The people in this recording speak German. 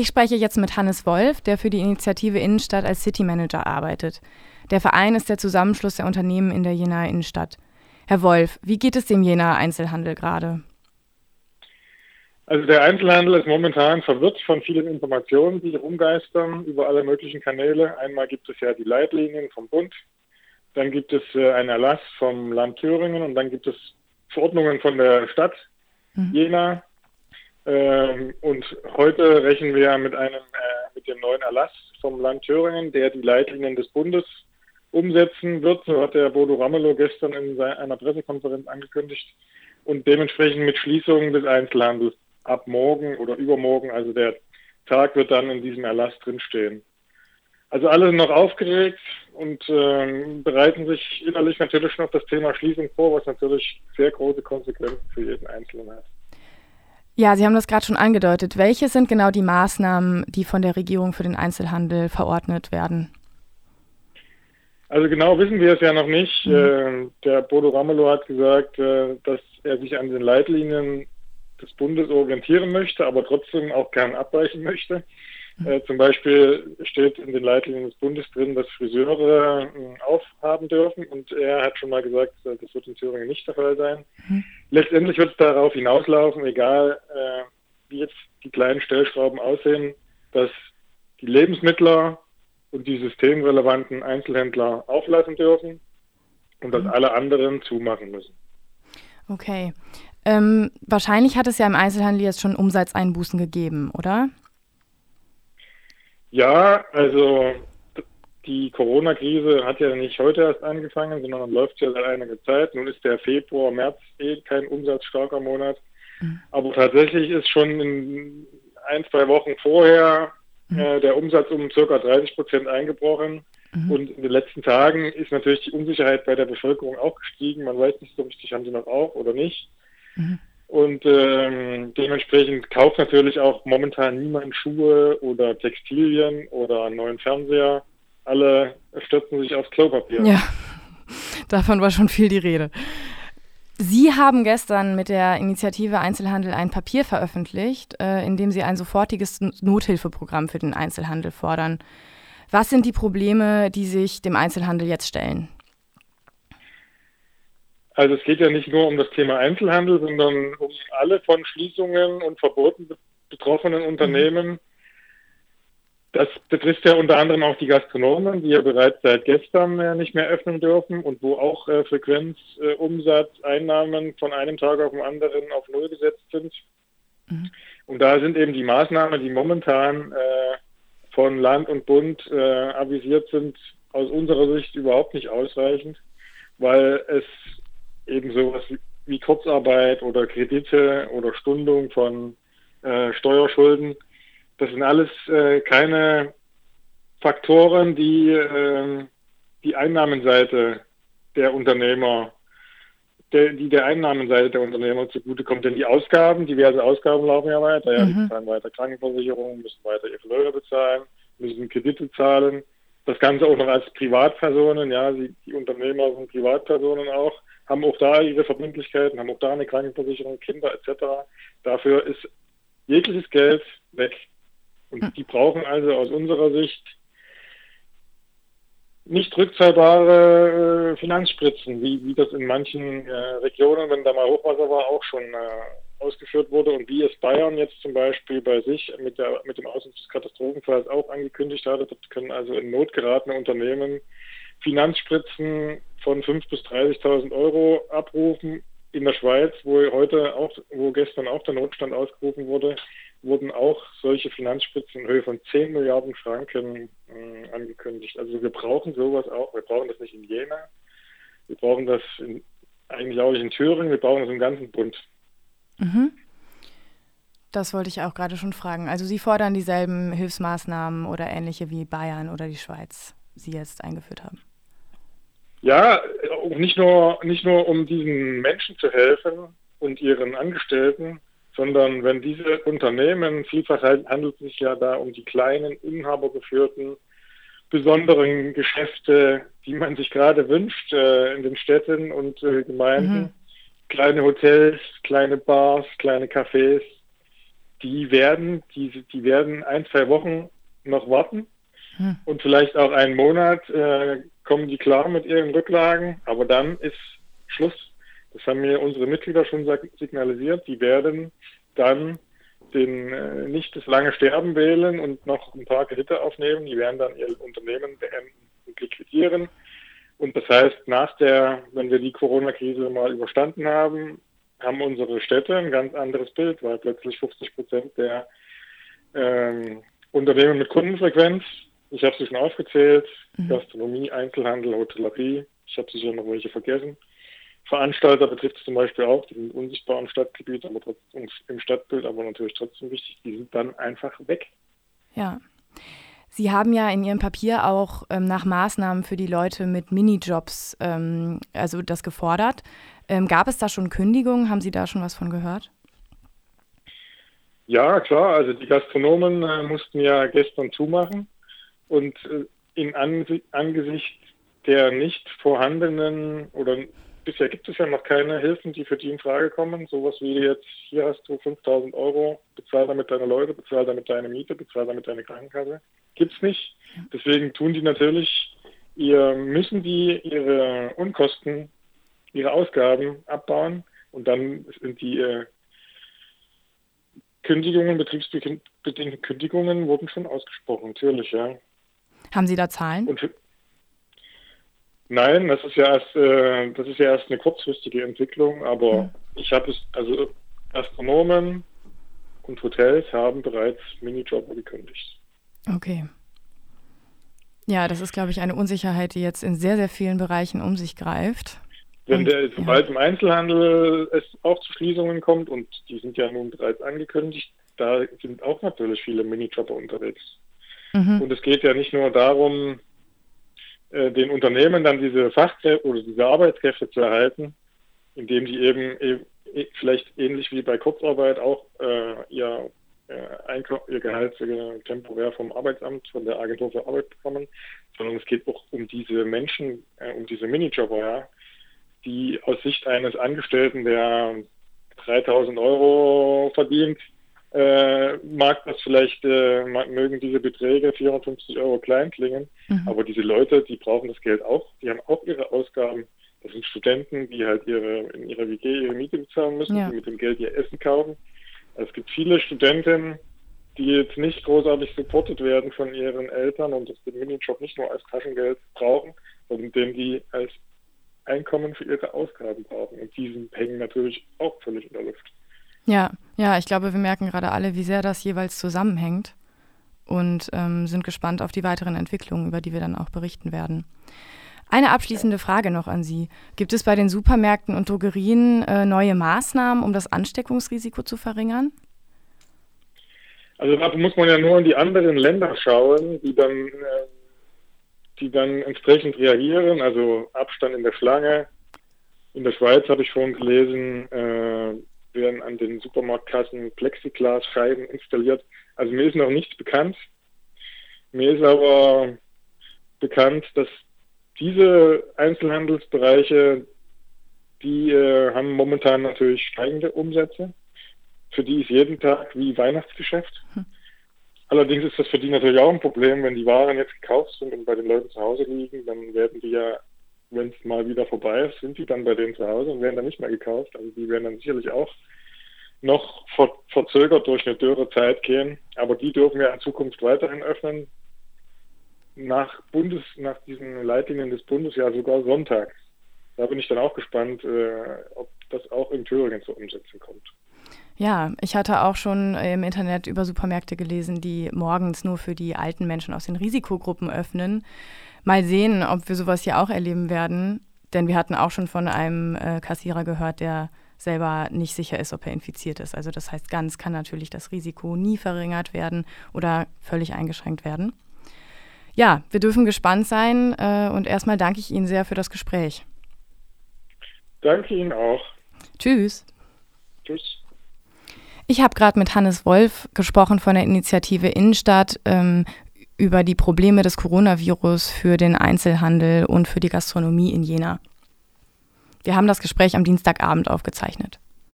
Ich spreche jetzt mit Hannes Wolf, der für die Initiative Innenstadt als City Manager arbeitet. Der Verein ist der Zusammenschluss der Unternehmen in der Jenaer Innenstadt. Herr Wolf, wie geht es dem Jenaer Einzelhandel gerade? Also der Einzelhandel ist momentan verwirrt von vielen Informationen, die rumgeistern über alle möglichen Kanäle. Einmal gibt es ja die Leitlinien vom Bund, dann gibt es äh, einen Erlass vom Land Thüringen und dann gibt es Verordnungen von der Stadt mhm. Jena. Ähm, und heute rechnen wir mit einem äh, mit dem neuen Erlass vom Land Thüringen, der die Leitlinien des Bundes umsetzen wird. So hat der Bodo Ramelow gestern in einer Pressekonferenz angekündigt. Und dementsprechend mit Schließungen des Einzelhandels ab morgen oder übermorgen, also der Tag wird dann in diesem Erlass drinstehen. Also alle sind noch aufgeregt und äh, bereiten sich innerlich natürlich noch das Thema Schließung vor, was natürlich sehr große Konsequenzen für jeden Einzelnen hat. Ja, Sie haben das gerade schon angedeutet. Welche sind genau die Maßnahmen, die von der Regierung für den Einzelhandel verordnet werden? Also genau wissen wir es ja noch nicht. Mhm. Äh, der Bodo Ramelow hat gesagt, äh, dass er sich an den Leitlinien des Bundes orientieren möchte, aber trotzdem auch gern abweichen möchte. Äh, zum Beispiel steht in den Leitlinien des Bundes drin, dass Friseure äh, aufhaben dürfen und er hat schon mal gesagt, äh, das wird in Thüringen nicht der Fall sein. Mhm. Letztendlich wird es darauf hinauslaufen, egal äh, wie jetzt die kleinen Stellschrauben aussehen, dass die Lebensmittler und die systemrelevanten Einzelhändler auflassen dürfen und dass mhm. alle anderen zumachen müssen. Okay. Ähm, wahrscheinlich hat es ja im Einzelhandel jetzt schon Umsatzeinbußen gegeben, oder? Ja, also die Corona-Krise hat ja nicht heute erst angefangen, sondern läuft ja seit einiger Zeit. Nun ist der Februar, März eh kein umsatzstarker Monat. Mhm. Aber tatsächlich ist schon in ein, zwei Wochen vorher mhm. äh, der Umsatz um ca. 30 Prozent eingebrochen. Mhm. Und in den letzten Tagen ist natürlich die Unsicherheit bei der Bevölkerung auch gestiegen. Man weiß nicht so richtig, haben sie noch auf oder nicht. Mhm. Und ähm, dementsprechend kauft natürlich auch momentan niemand Schuhe oder Textilien oder einen neuen Fernseher. Alle stürzen sich aufs Klopapier. Ja, davon war schon viel die Rede. Sie haben gestern mit der Initiative Einzelhandel ein Papier veröffentlicht, äh, in dem Sie ein sofortiges Nothilfeprogramm für den Einzelhandel fordern. Was sind die Probleme, die sich dem Einzelhandel jetzt stellen? Also es geht ja nicht nur um das Thema Einzelhandel, sondern um alle von Schließungen und Verboten betroffenen Unternehmen. Das betrifft ja unter anderem auch die Gastronomen, die ja bereits seit gestern äh, nicht mehr öffnen dürfen und wo auch äh, Frequenz, äh, Umsatz, Einnahmen von einem Tag auf den anderen auf Null gesetzt sind. Mhm. Und da sind eben die Maßnahmen, die momentan äh, von Land und Bund avisiert sind, aus unserer Sicht überhaupt nicht ausreichend, weil es eben sowas wie Kurzarbeit oder Kredite oder Stundung von äh, Steuerschulden. Das sind alles äh, keine Faktoren, die äh, die Einnahmenseite der Unternehmer, der, die der Einnahmenseite der Unternehmer zugutekommt. Denn die Ausgaben, diverse Ausgaben laufen ja weiter. Ja, mhm. Die zahlen weiter Krankenversicherungen, müssen weiter ihre Löhne bezahlen, müssen Kredite zahlen. Das Ganze auch noch als Privatpersonen. Ja, die, die Unternehmer sind Privatpersonen auch haben auch da ihre Verbindlichkeiten, haben auch da eine Krankenversicherung, Kinder etc. Dafür ist jegliches Geld weg. Und hm. die brauchen also aus unserer Sicht nicht rückzahlbare äh, Finanzspritzen, wie, wie das in manchen äh, Regionen, wenn da mal Hochwasser war, auch schon äh, ausgeführt wurde und wie es Bayern jetzt zum Beispiel bei sich mit, der, mit dem Ausdruck des Katastrophenfalls auch angekündigt hat. Dort können also in Not geratene Unternehmen Finanzspritzen von 5.000 bis 30.000 Euro abrufen. In der Schweiz, wo heute auch, wo gestern auch der Notstand ausgerufen wurde, wurden auch solche Finanzspritzen in Höhe von 10 Milliarden Franken äh, angekündigt. Also wir brauchen sowas auch. Wir brauchen das nicht in Jena. Wir brauchen das in, eigentlich auch nicht in Thüringen. Wir brauchen das im ganzen Bund. Mhm. Das wollte ich auch gerade schon fragen. Also Sie fordern dieselben Hilfsmaßnahmen oder ähnliche wie Bayern oder die Schweiz, Sie jetzt eingeführt haben. Ja, nicht nur, nicht nur um diesen Menschen zu helfen und ihren Angestellten, sondern wenn diese Unternehmen, vielfach handelt es sich ja da um die kleinen, inhabergeführten, besonderen Geschäfte, die man sich gerade wünscht äh, in den Städten und äh, Gemeinden. Mhm. Kleine Hotels, kleine Bars, kleine Cafés. die werden, die, die werden ein, zwei Wochen noch warten hm. und vielleicht auch einen Monat äh, kommen die klar mit ihren Rücklagen, aber dann ist Schluss. Das haben mir unsere Mitglieder schon signalisiert. Die werden dann den äh, nicht das lange Sterben wählen und noch ein paar Kredite aufnehmen. Die werden dann ihr Unternehmen beenden und liquidieren. Und das heißt, nach der, wenn wir die Corona-Krise mal überstanden haben, haben unsere Städte ein ganz anderes Bild, weil plötzlich 50 Prozent der ähm, Unternehmen mit Kundenfrequenz, ich habe sie schon aufgezählt, mhm. Gastronomie, Einzelhandel, Hotellerie, ich habe sicher noch welche vergessen. Veranstalter betrifft es zum Beispiel auch, die sind unsichtbar im Stadtgebiet, aber trotzdem im Stadtbild, aber natürlich trotzdem wichtig, die sind dann einfach weg. Ja. Sie haben ja in Ihrem Papier auch ähm, nach Maßnahmen für die Leute mit Minijobs, ähm, also das gefordert. Ähm, gab es da schon Kündigungen? Haben Sie da schon was von gehört? Ja, klar. Also die Gastronomen äh, mussten ja gestern zumachen und äh, in Ansi Angesicht der nicht vorhandenen oder bisher gibt es ja noch keine Hilfen, die für die in Frage kommen. Sowas wie jetzt, hier hast du 5000 Euro, bezahl damit deine Leute, bezahl damit deine Miete, bezahl damit deine Krankenkasse. Gibt es nicht. Deswegen tun die natürlich, ihr, müssen die ihre Unkosten ihre Ausgaben abbauen und dann sind die äh, Kündigungen, betriebsbedingte Kündigungen wurden schon ausgesprochen, natürlich, ja. Haben Sie da Zahlen? Und, nein, das ist ja erst, äh, das ist ja erst eine kurzfristige Entwicklung, aber hm. ich habe es, also Astronomen und Hotels haben bereits Minijobber gekündigt. Okay. Ja, das ist, glaube ich, eine Unsicherheit, die jetzt in sehr, sehr vielen Bereichen um sich greift. Wenn der, sobald im Einzelhandel es auch zu Schließungen kommt, und die sind ja nun bereits angekündigt, da sind auch natürlich viele Minijobber unterwegs. Mhm. Und es geht ja nicht nur darum, äh, den Unternehmen dann diese Fachkräfte oder diese Arbeitskräfte zu erhalten, indem sie eben, eben e, vielleicht ähnlich wie bei Kurzarbeit auch äh, ihr, äh, ihr Gehalt temporär vom Arbeitsamt, von der Agentur für Arbeit bekommen, sondern es geht auch um diese Menschen, um diese Minijobber, ja, die aus Sicht eines Angestellten, der 3000 Euro verdient, äh, mag das vielleicht, äh, mögen diese Beträge 450 Euro klein klingen, mhm. aber diese Leute, die brauchen das Geld auch, die haben auch ihre Ausgaben. Das sind Studenten, die halt ihre, in ihrer WG ihre Miete bezahlen müssen, ja. die mit dem Geld ihr Essen kaufen. Es gibt viele Studenten, die jetzt nicht großartig supportet werden von ihren Eltern und das den Minijob nicht nur als Taschengeld brauchen, sondern den die als Einkommen für ihre Ausgaben brauchen. Und die hängen natürlich auch völlig in der Luft. Ja, ja, ich glaube, wir merken gerade alle, wie sehr das jeweils zusammenhängt und ähm, sind gespannt auf die weiteren Entwicklungen, über die wir dann auch berichten werden. Eine abschließende Frage noch an Sie. Gibt es bei den Supermärkten und Drogerien äh, neue Maßnahmen, um das Ansteckungsrisiko zu verringern? Also da muss man ja nur in die anderen Länder schauen, die dann äh, die dann entsprechend reagieren, also Abstand in der Schlange. In der Schweiz habe ich vorhin gelesen, äh, werden an den Supermarktkassen Plexiglasscheiben installiert. Also mir ist noch nichts bekannt. Mir ist aber bekannt, dass diese Einzelhandelsbereiche, die äh, haben momentan natürlich steigende Umsätze. Für die ist jeden Tag wie Weihnachtsgeschäft. Hm. Allerdings ist das für die natürlich auch ein Problem, wenn die Waren jetzt gekauft sind und bei den Leuten zu Hause liegen, dann werden die ja, wenn es mal wieder vorbei ist, sind die dann bei denen zu Hause und werden dann nicht mehr gekauft. Also die werden dann sicherlich auch noch ver verzögert durch eine dürre Zeit gehen. Aber die dürfen ja in Zukunft weiterhin öffnen. Nach Bundes, nach diesen Leitlinien des Bundes ja sogar sonntags. Da bin ich dann auch gespannt, äh, ob das auch in Thüringen zur Umsetzung kommt. Ja, ich hatte auch schon im Internet über Supermärkte gelesen, die morgens nur für die alten Menschen aus den Risikogruppen öffnen. Mal sehen, ob wir sowas hier auch erleben werden. Denn wir hatten auch schon von einem äh, Kassierer gehört, der selber nicht sicher ist, ob er infiziert ist. Also das heißt, ganz kann natürlich das Risiko nie verringert werden oder völlig eingeschränkt werden. Ja, wir dürfen gespannt sein äh, und erstmal danke ich Ihnen sehr für das Gespräch. Danke Ihnen auch. Tschüss. Tschüss. Ich habe gerade mit Hannes Wolf gesprochen von der Initiative Innenstadt ähm, über die Probleme des Coronavirus für den Einzelhandel und für die Gastronomie in Jena. Wir haben das Gespräch am Dienstagabend aufgezeichnet.